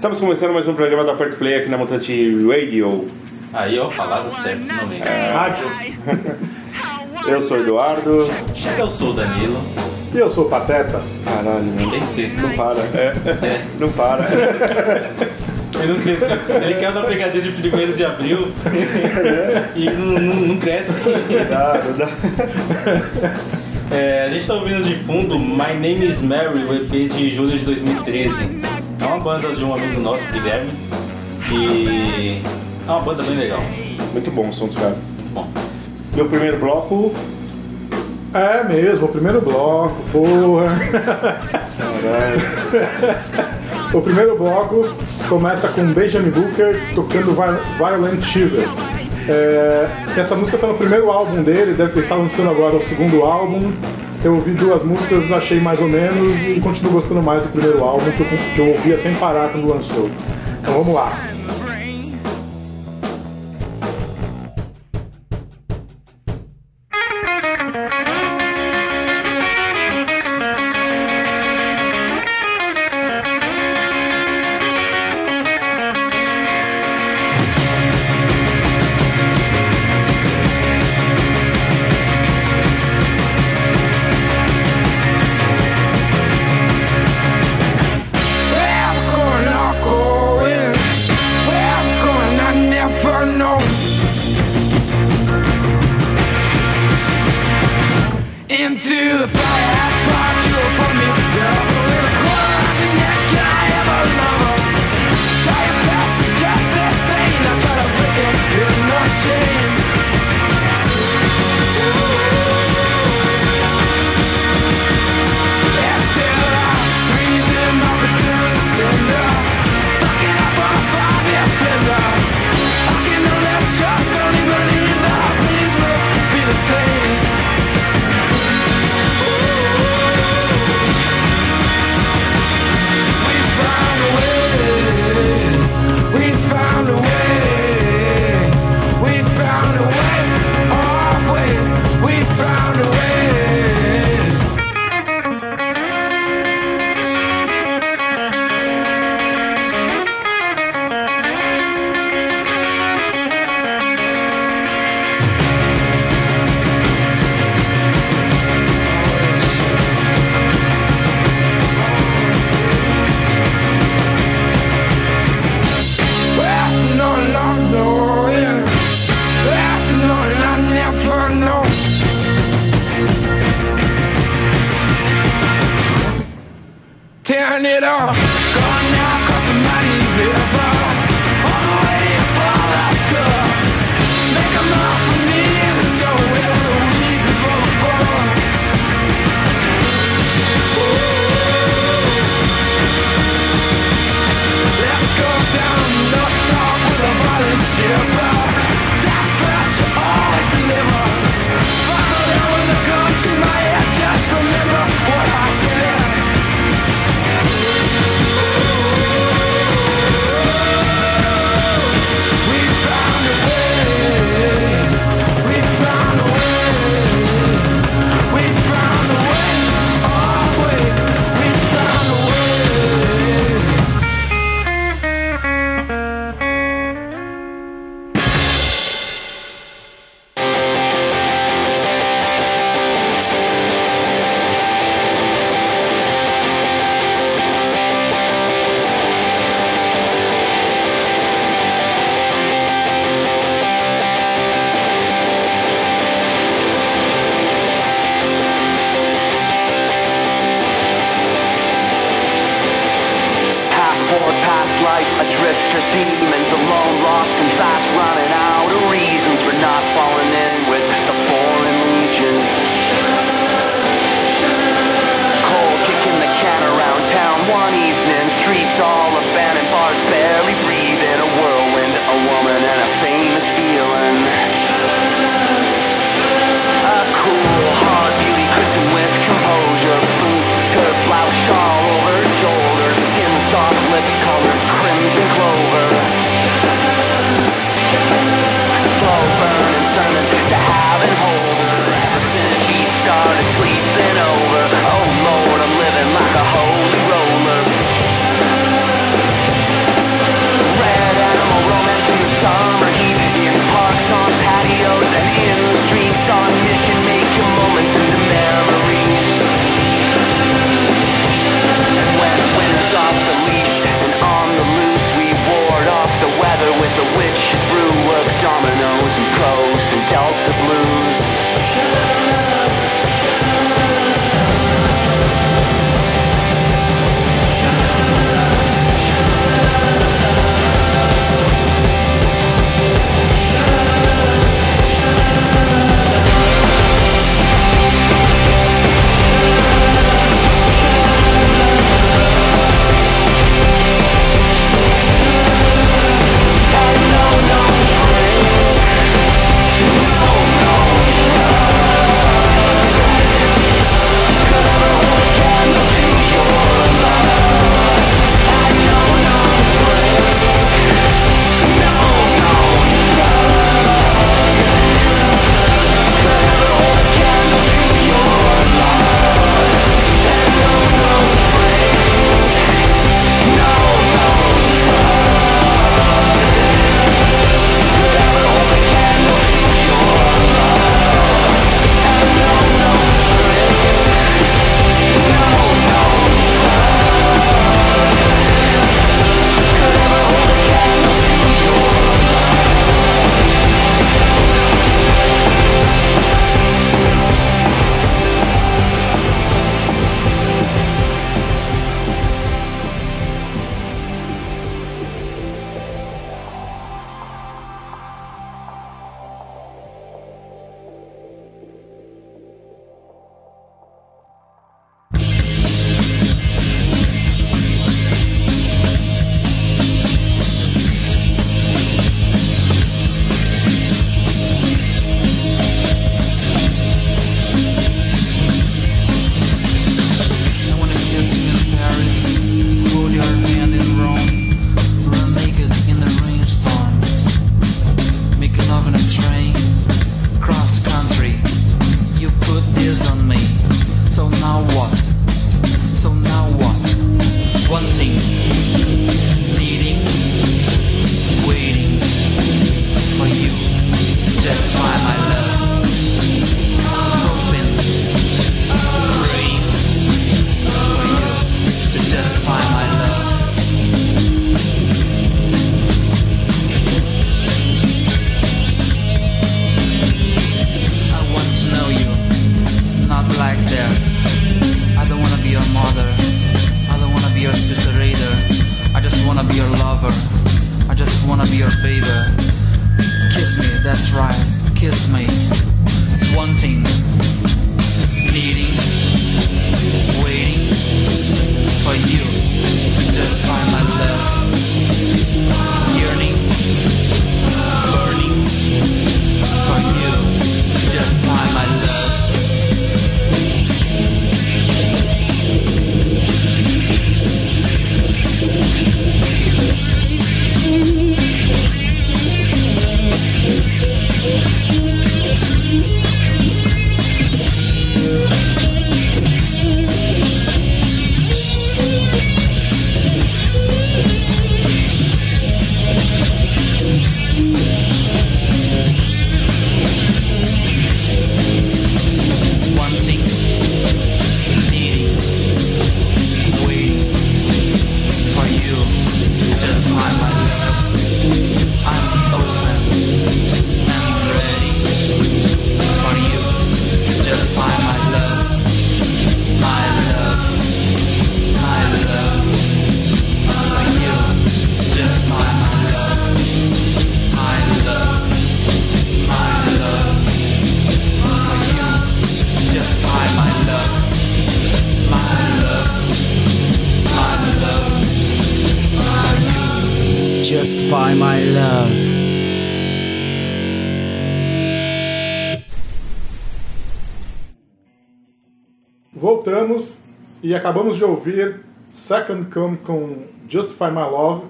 Estamos começando mais um programa da Perto Play aqui na Mutante Radio. Aí, ó, falado certo finalmente. Rádio. Eu sou o Eduardo. Eu sou o Danilo. E eu sou o Pateta. Caralho, mano. Tem que ser. Não para. É. É, Não para. ele não cresceu. Ele quer dar pegadinha de 1 de abril e não, não, não cresce. Dá, não dá. É, a gente tá ouvindo de fundo My Name is Mary, o EP de julho de 2013. É uma banda de um amigo nosso, Guilherme. E é uma banda bem legal. Muito bom o som dos caras. Bom, Meu primeiro bloco. É mesmo, o primeiro bloco, porra. Caralho. O primeiro bloco começa com Benjamin Booker tocando Vi- Violent Shiver. É, essa música tá no primeiro álbum dele, deve estar lançando agora o segundo álbum. Eu ouvi duas músicas, achei mais ou menos e continuo gostando mais do primeiro álbum que eu, que eu ouvia sem parar quando lançou. Então vamos lá. For you, just find my love. Voltamos e acabamos de ouvir Second Come com Justify My Love,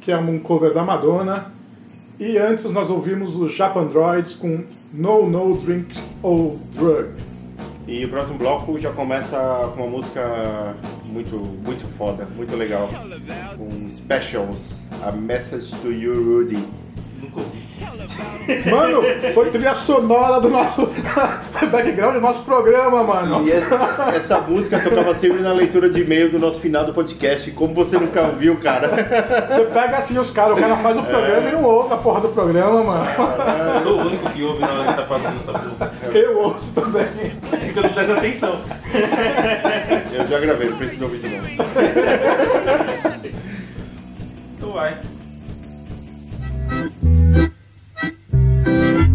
que é um cover da Madonna. E antes nós ouvimos os Japandroids com No No Drink or Drug. E o próximo bloco já começa com uma música muito, muito foda, muito legal. Com Specials, A Message to You, Rudy. Mano, foi trilha sonora do nosso background do nosso programa, mano. E essa, essa música tocava sempre na leitura de e-mail do nosso final do podcast. Como você nunca ouviu, cara? Você pega assim os caras, o cara faz o programa e não ouve a porra do programa, mano. Eu sou o único que ouve na hora que tá passando essa porra. Eu ouço também. Porque eu não presto atenção. Eu já gravei, não preciso ouvir de novo. Então vai. Thank you.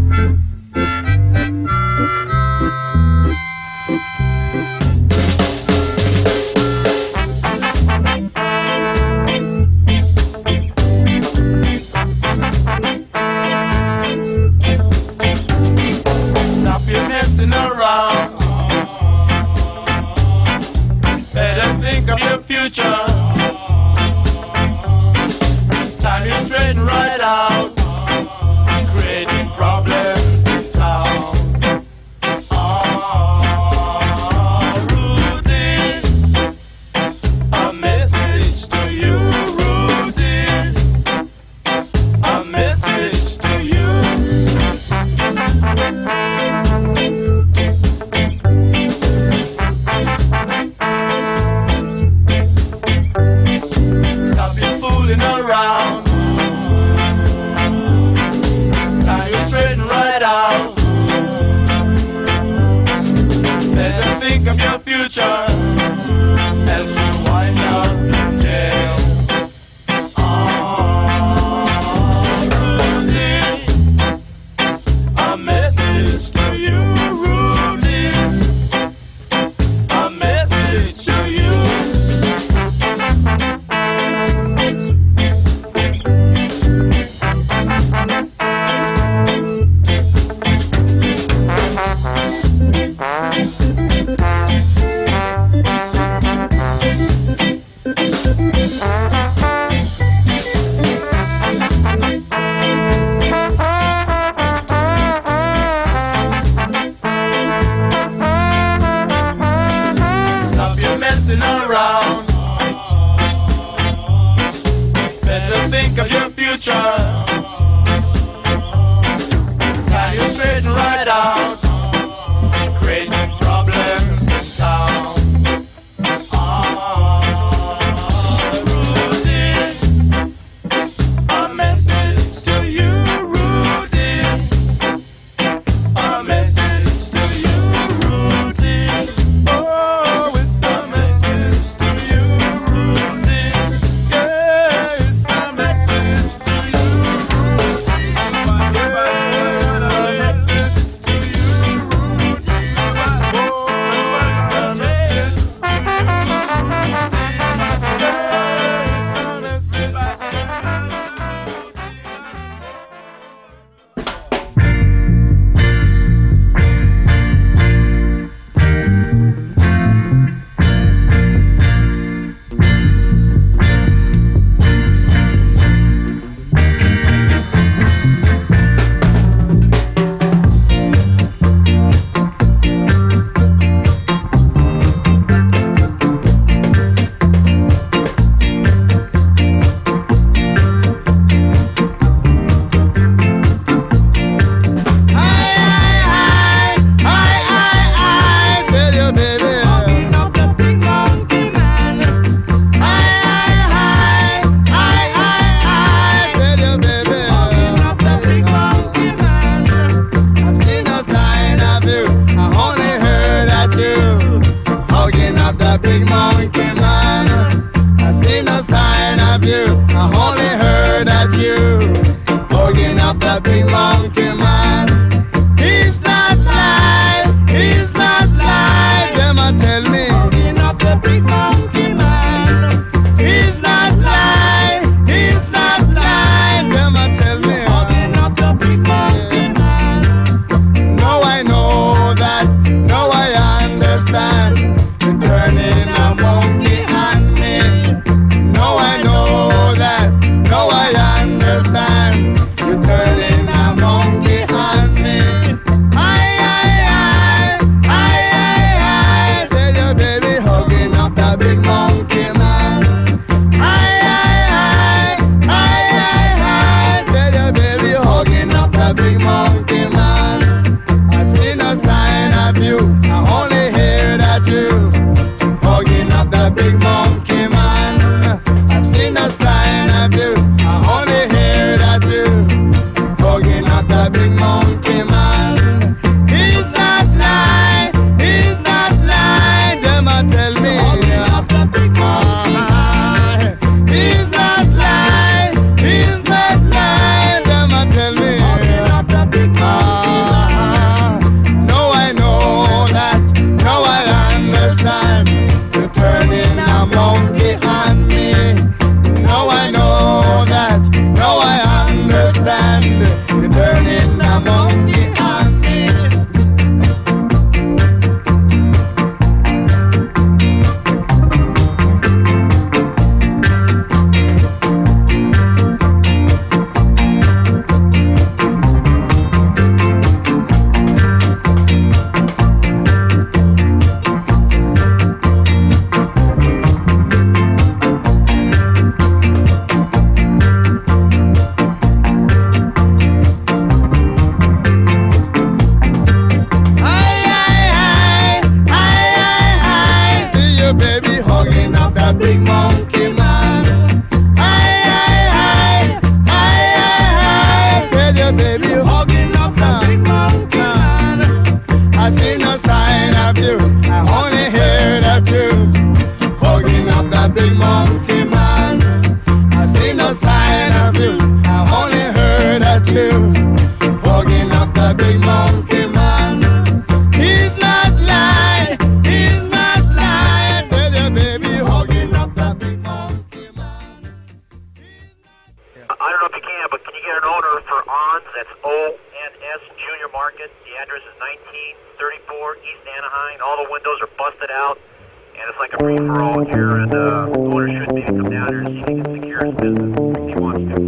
Here, and uh, the owner should be come down here and he can secure his business if he wants to.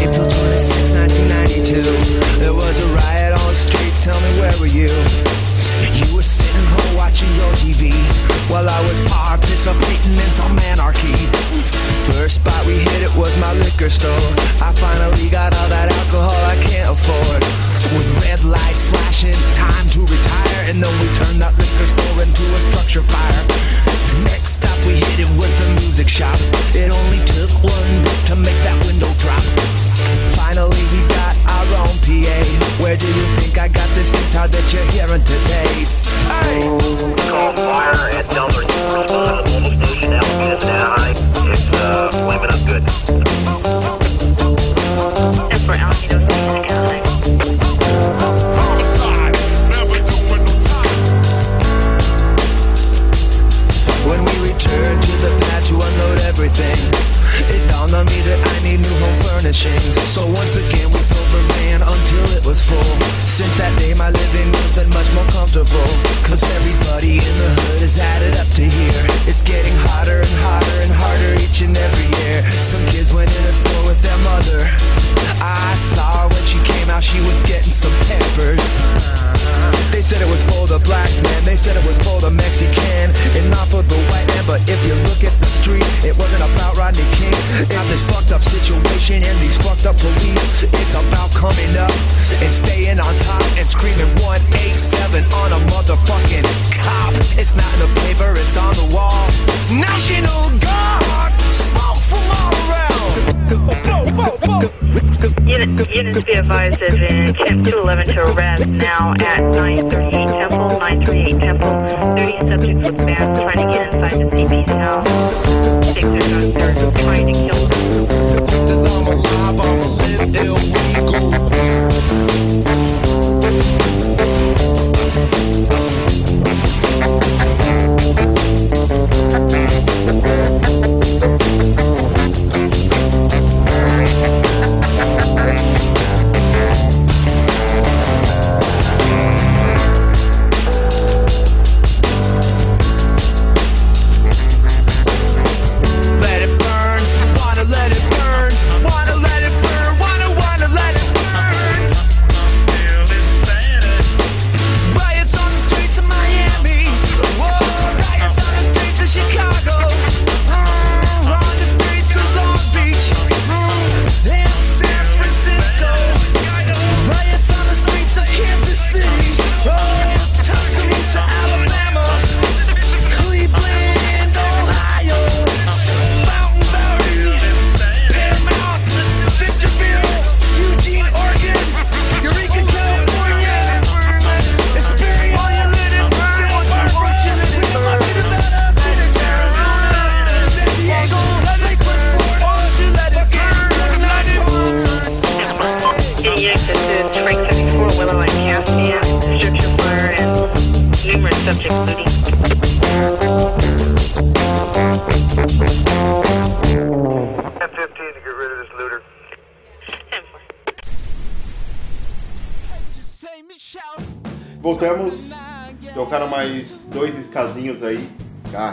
April 26, 1992. There was a riot on the streets. Tell me, where were you? You were sitting home watching your TV while I was some anarchy. First spot we hit it was my liquor store. I finally got all that alcohol I can't afford. Lights flashing, time to retire, and then we turned that liquor store into a structure fire. Next stop we hit it was the music shop. It only took one book to make that window drop. Finally we got our own PA. Where do you think I got this guitar that you're hearing today? Hey! Call fire at the mobile station, Alameda, Anaheim. Was full. Since that day my living room's been much more comfortable. Cause everybody in the hood is added up to here. It's getting hotter and hotter and harder each and every year. Some kids went in a store with their mother. I saw her when she came out, she was getting some peppers. They said it was for the black man, they said it was for the Mexican, and not for the white man. But if you look at the street, it wasn't about Rodney King. Not this fucked up situation and these fucked up police. It's about coming up and staying on top and screaming 187 on a motherfucking cop. It's not in the paper, it's on the wall. National Guard, smoke from all around. Unit, units be advised there's an attempt 211 to arrest now at 938 Temple, 938 Temple. 30 subjects with bands trying to get inside the CB's house. Six are guns, they're trying to kill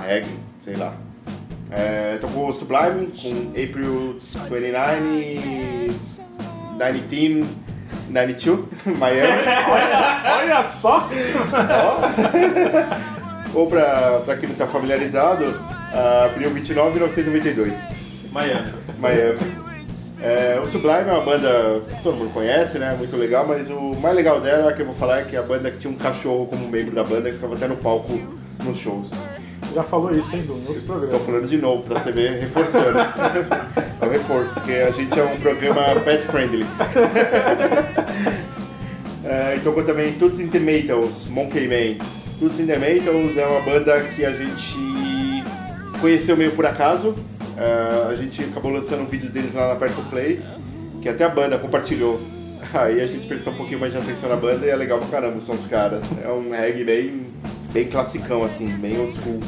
reggae, sei lá. É, tocou o Sublime com April 29, 19, 92, Miami. Olha só! Ou pra, pra quem não tá familiarizado, abril 29 de 1992, Miami. Miami. É, o Sublime é uma banda que todo mundo conhece, né? Muito legal, mas o mais legal dela que eu vou falar é que é a banda que tinha um cachorro como membro da banda que ficava até no palco nos shows. Já falou isso, hein, Du, no outro Tô programa. falando de novo pra você ver, reforçando. é um reforço, porque a gente é um programa pet friendly. É, e tocou também Toots in the Maytals, Monkey Man. Toots in the Maytals é uma banda que a gente conheceu meio por acaso. É, a gente acabou lançando um vídeo deles lá na Perto Play, que até a banda compartilhou. Aí a gente prestou um pouquinho mais de atenção na banda e é legal pra caramba o som dos caras. É um reggae bem, bem classicão, assim, bem old school.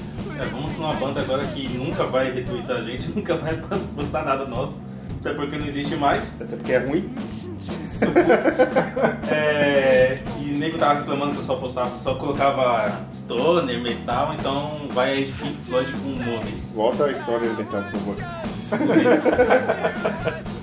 É, vamos pra uma banda agora que nunca vai retweetar a gente, nunca vai postar nada nosso, até porque não existe mais. Até porque é ruim. É, e o nego tava reclamando que eu só postava, só colocava stoner, metal, então vai aí de Pink Floyd com o. Volta a história do metal, por favor.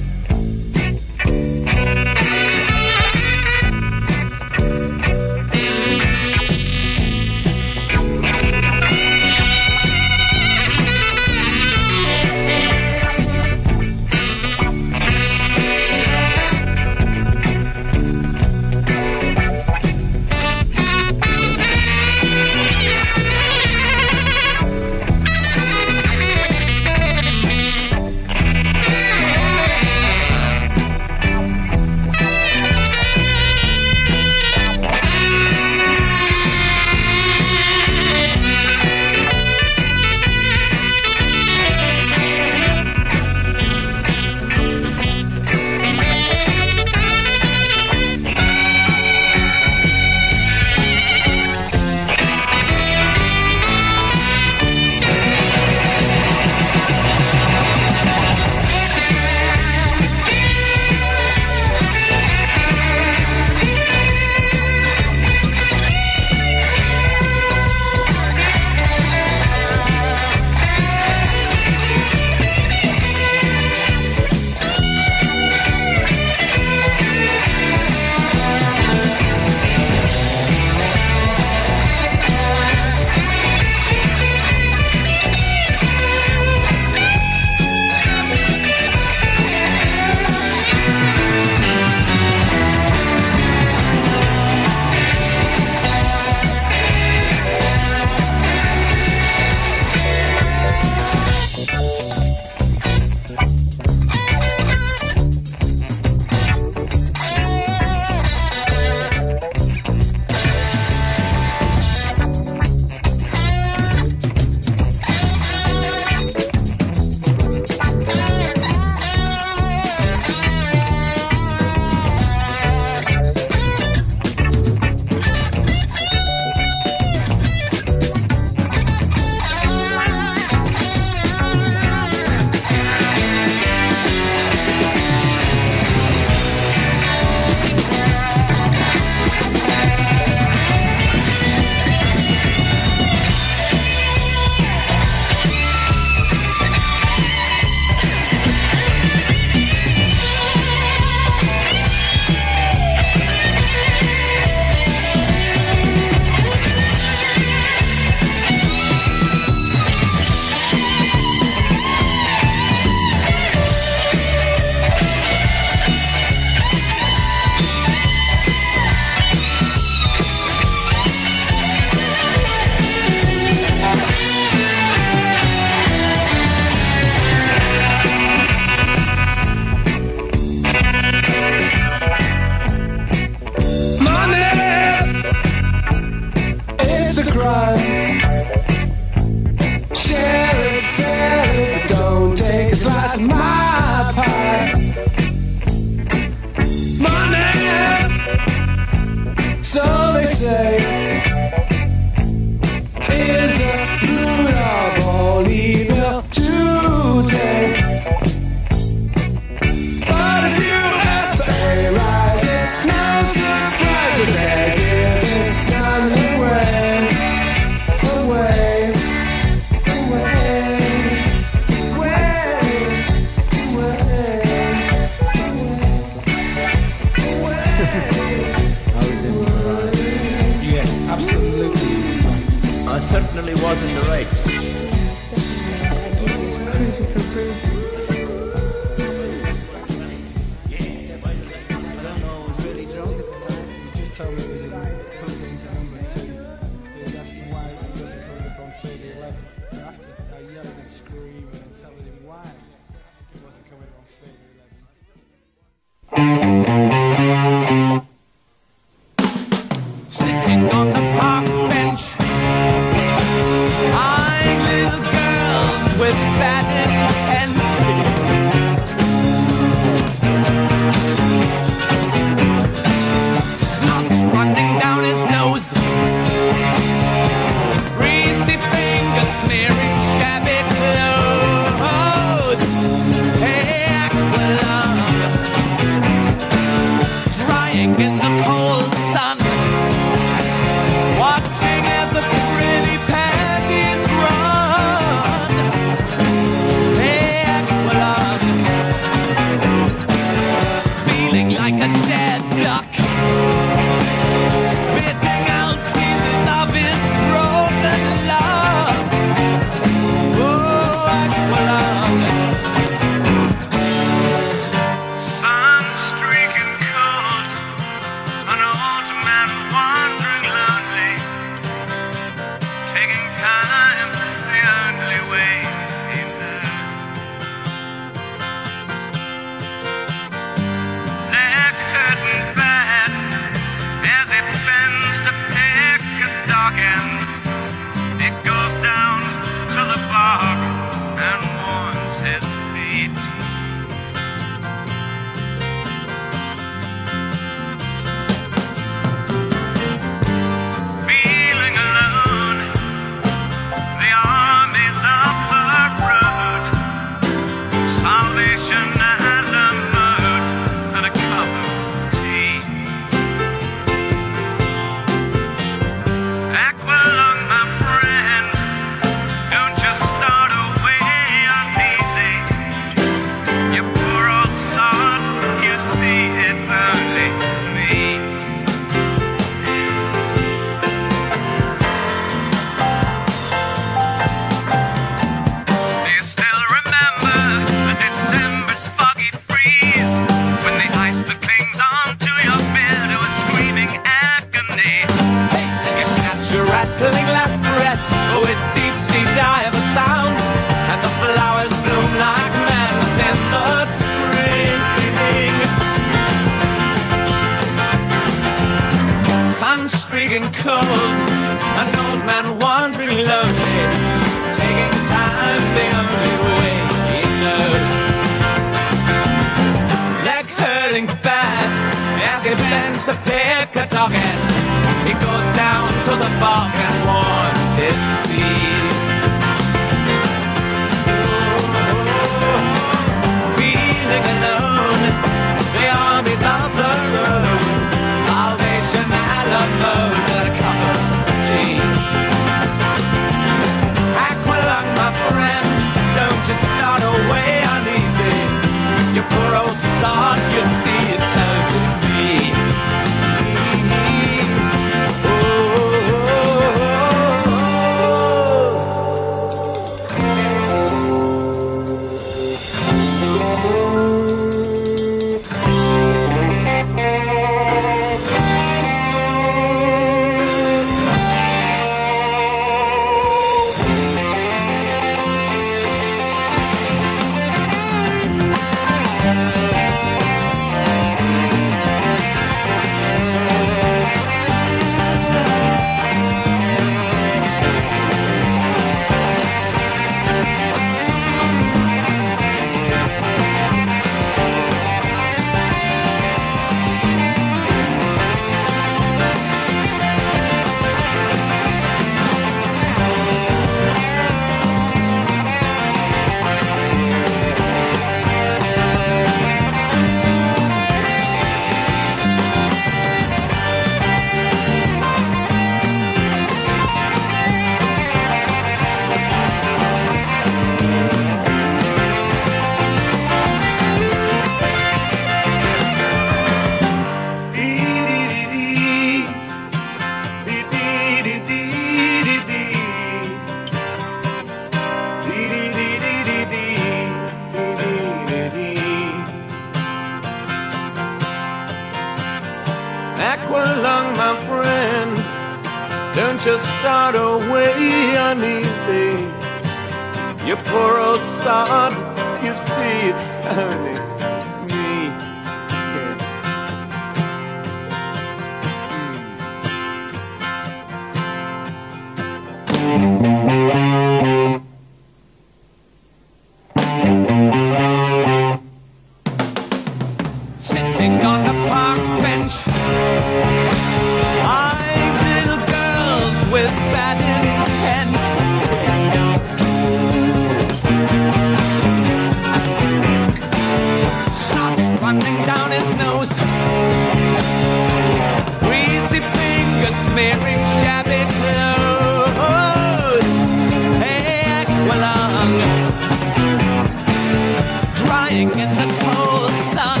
drying in the cold sun.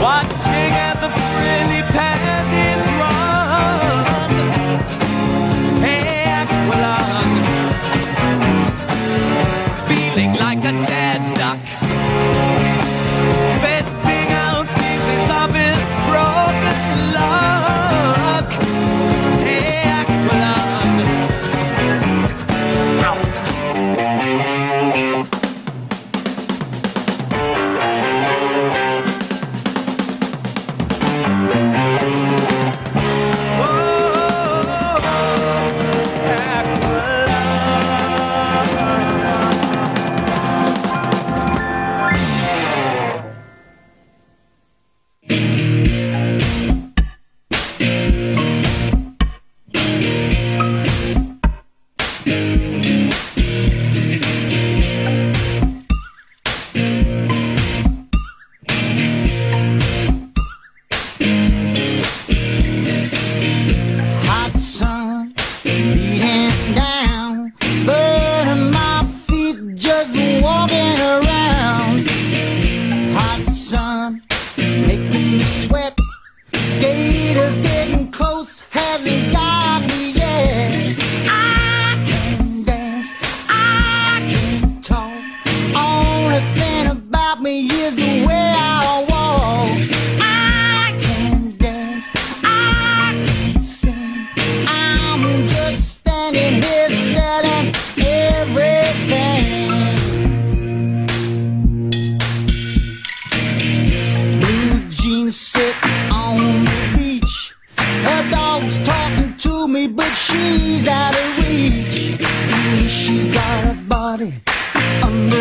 Watching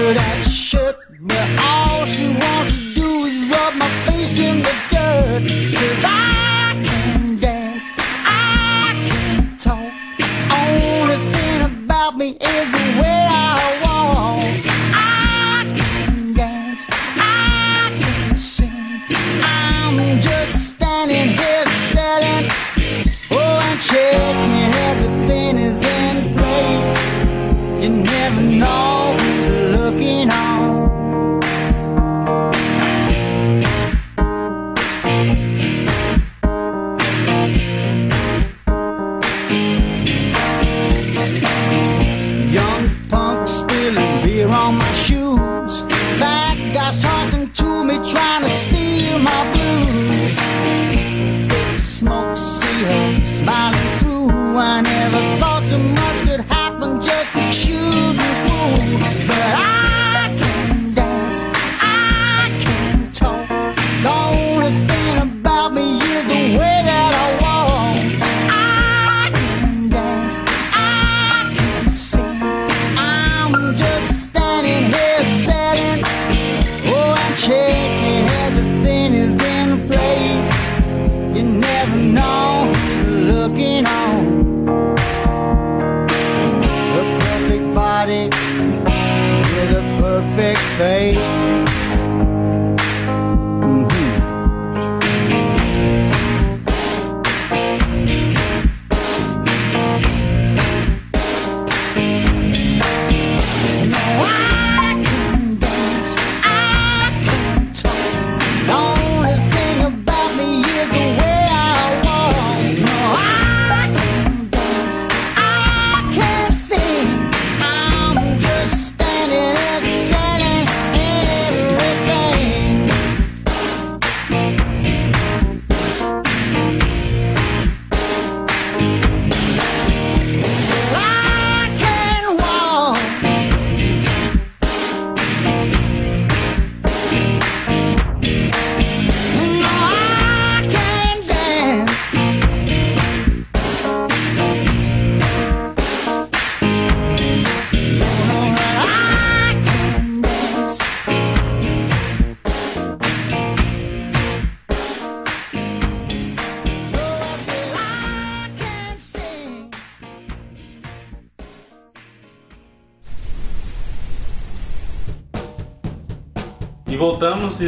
but I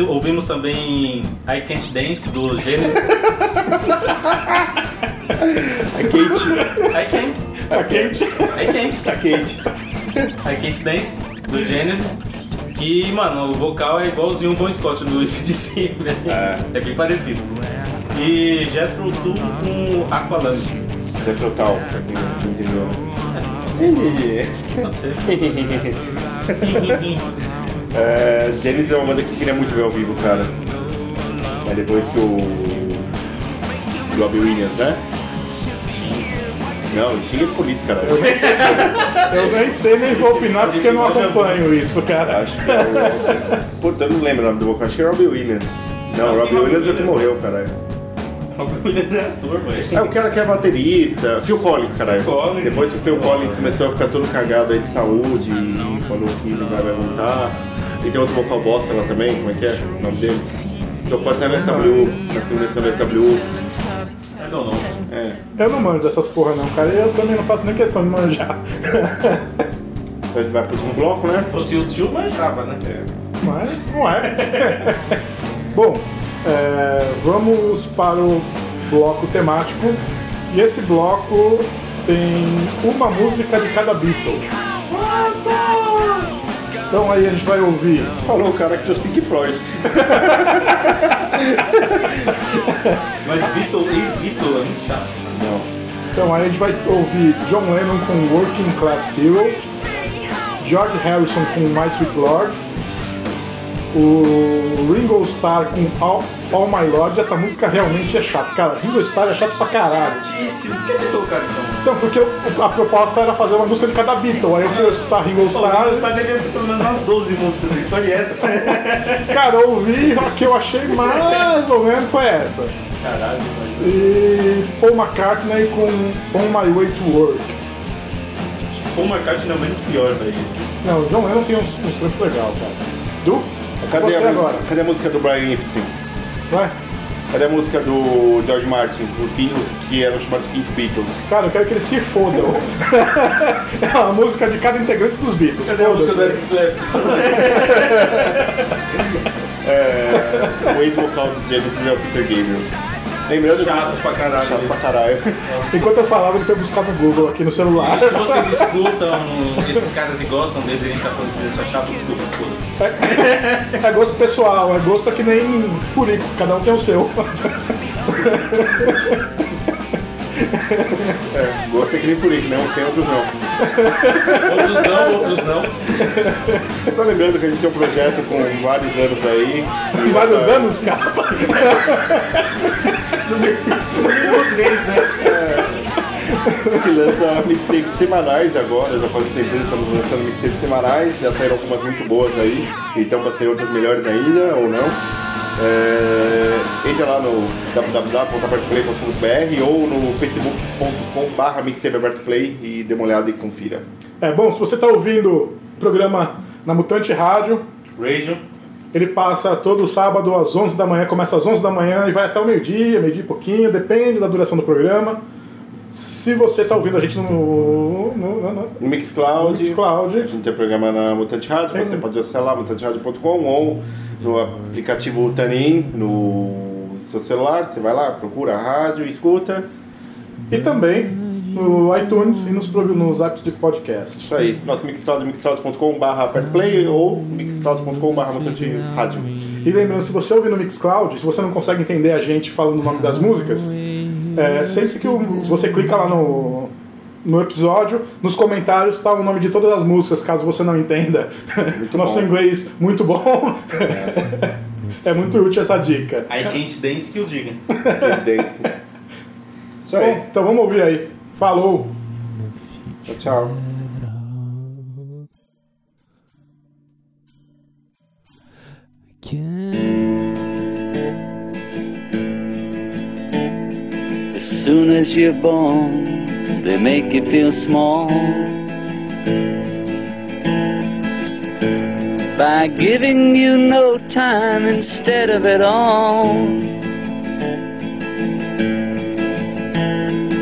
ouvimos também I Can't Dance do Gênesis. É quente. I Can't. Tá quente. I Can't. I Can't Dance do Gênesis. Que, mano, o vocal é igualzinho o Bon Scott do ACDC, né? É. bem parecido. E Jethro Tull com Aqualung. É total, pra quem não entendeu. Entendi. Pode ser. É, Genesis é uma banda que eu queria muito ver ao vivo, cara. É depois que o. o Robbie Williams, né? Não, xinga de polícia, cara. Eu nem sei, eu nem sei nem vou opinar porque eu não acompanho isso, cara. Acho que é o. Puta, eu não lembro o nome do vocal, acho que é Robbie Williams. Não, o Robbie Williams é o que morreu, caralho. Robbie Williams é ator, mas. É o cara que é baterista, Phil Collins, caralho. Phil Collins. Depois que o Phil Collins começou a ficar todo cagado aí de saúde e falou que não vai mais voltar. E tem outro vocal bosta lá também, como é que é o nome dele? Tocou até na SW, na segunda edição da SW. Don't know. É. Eu não manjo dessas porra não, cara. E eu também não faço nem questão de manjar. Então a gente vai pro último bloco, né? Se fosse o tio, manjava, né? Mas não é. Bom, é, vamos para o bloco temático. E esse bloco tem uma música de cada Beatle. Então aí a gente vai ouvir. Falou o cara que trouxe Pink Floyd. Mas Beatle, ex-Beatle é muito chato. Não. Então aí a gente vai ouvir John Lennon com Working Class Hero, George Harrison com My Sweet Lord, o Ringo Starr com All, All My Lord. Essa música realmente é chata, cara. Ringo Starr é chato pra caralho. Chatíssimo. Por que você colocaram então? Então, porque o- a proposta era fazer uma música de cada Beatle. Aí eu fui escutar Ringo Pô, o Starr. Star devia ter pelo menos umas 12 músicas. Escolhe essa. Cara, eu ouvi, a que eu achei mais ou menos foi essa. Caralho, mano. E Paul McCartney com On My Way to Work. Paul McCartney é o menos pior, velho. Não, o John Lennon tem uns, uns trampos legais, cara. Du? Cadê a, agora? música, cadê a música do Brian Epstein? Vai. Cadê a música do George Martin, o Quin- os que eram chamados Quinto Beatles? Cara, eu quero que eles se fodam. é a música de cada integrante dos Beatles. Cadê a música do. Eric Clapton? É, o ex-vocal do Genesis é o Peter Gabriel. Lembrando Chato pra caralho. Chato pra caralho. Enquanto eu falava, ele foi buscar no Google aqui no celular. Se vocês escutam esses caras e gostam deles, a gente tá falando que eles são chato, desculpa, foda-se. É gosto pessoal, é gosto que nem furico, cada um tem o seu. É, gosto é que nem isso, né? Uns tem, outros não. Outros não, outros não. Só lembrando que a gente tem um projeto com vários anos aí. Vários anos, cara. que lança mixtapes semanais agora, já faz tempo que estamos lançando mixtapes semanais, já saíram algumas muito boas aí, então para sair outras melhores ainda, ou não. É, entra lá no www.abertoplay.com.br ou no facebook.com.br mixtapeabertoplay e dê uma olhada e confira. É bom, se você está ouvindo o programa na Mutante Rádio, Radio. Ele passa todo sábado às 11 da manhã, começa às 11 da manhã e vai até o meio-dia, meio-dia e pouquinho, depende da duração do programa. Se você está ouvindo a gente no, no, no, no No Mixcloud, Mixcloud, a gente tem programa na Mutante Rádio, Tem. você pode acessar lá mutanteradio.com ou no aplicativo TuneIn no seu celular, você vai lá, procura a rádio, escuta. e também no iTunes e nos, nos apps de podcast. Isso aí. Nosso Mixcloud é mixcloud.com.br apertoplay ou mixcloud.com.br mutante rádio. E lembrando, se você ouvir no Mixcloud, se você não consegue entender a gente falando o nome das músicas, é, sempre que o- você clica lá no, no episódio, nos comentários está o nome de todas as músicas, caso você não entenda. Nosso bom. inglês muito bom. é muito útil essa dica. I can't dance que o diga. Dance. Isso Bom, aí. então vamos ouvir aí. Falou! Tchau, tchau. As soon as you're born, they make you feel small. By giving you no time instead of it all.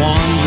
one.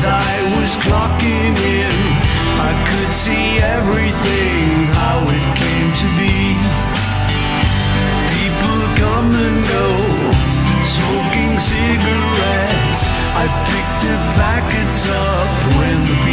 as I was clocking in, I could see everything, how it came to be. People come and go, smoking cigarettes. I picked the packets up when the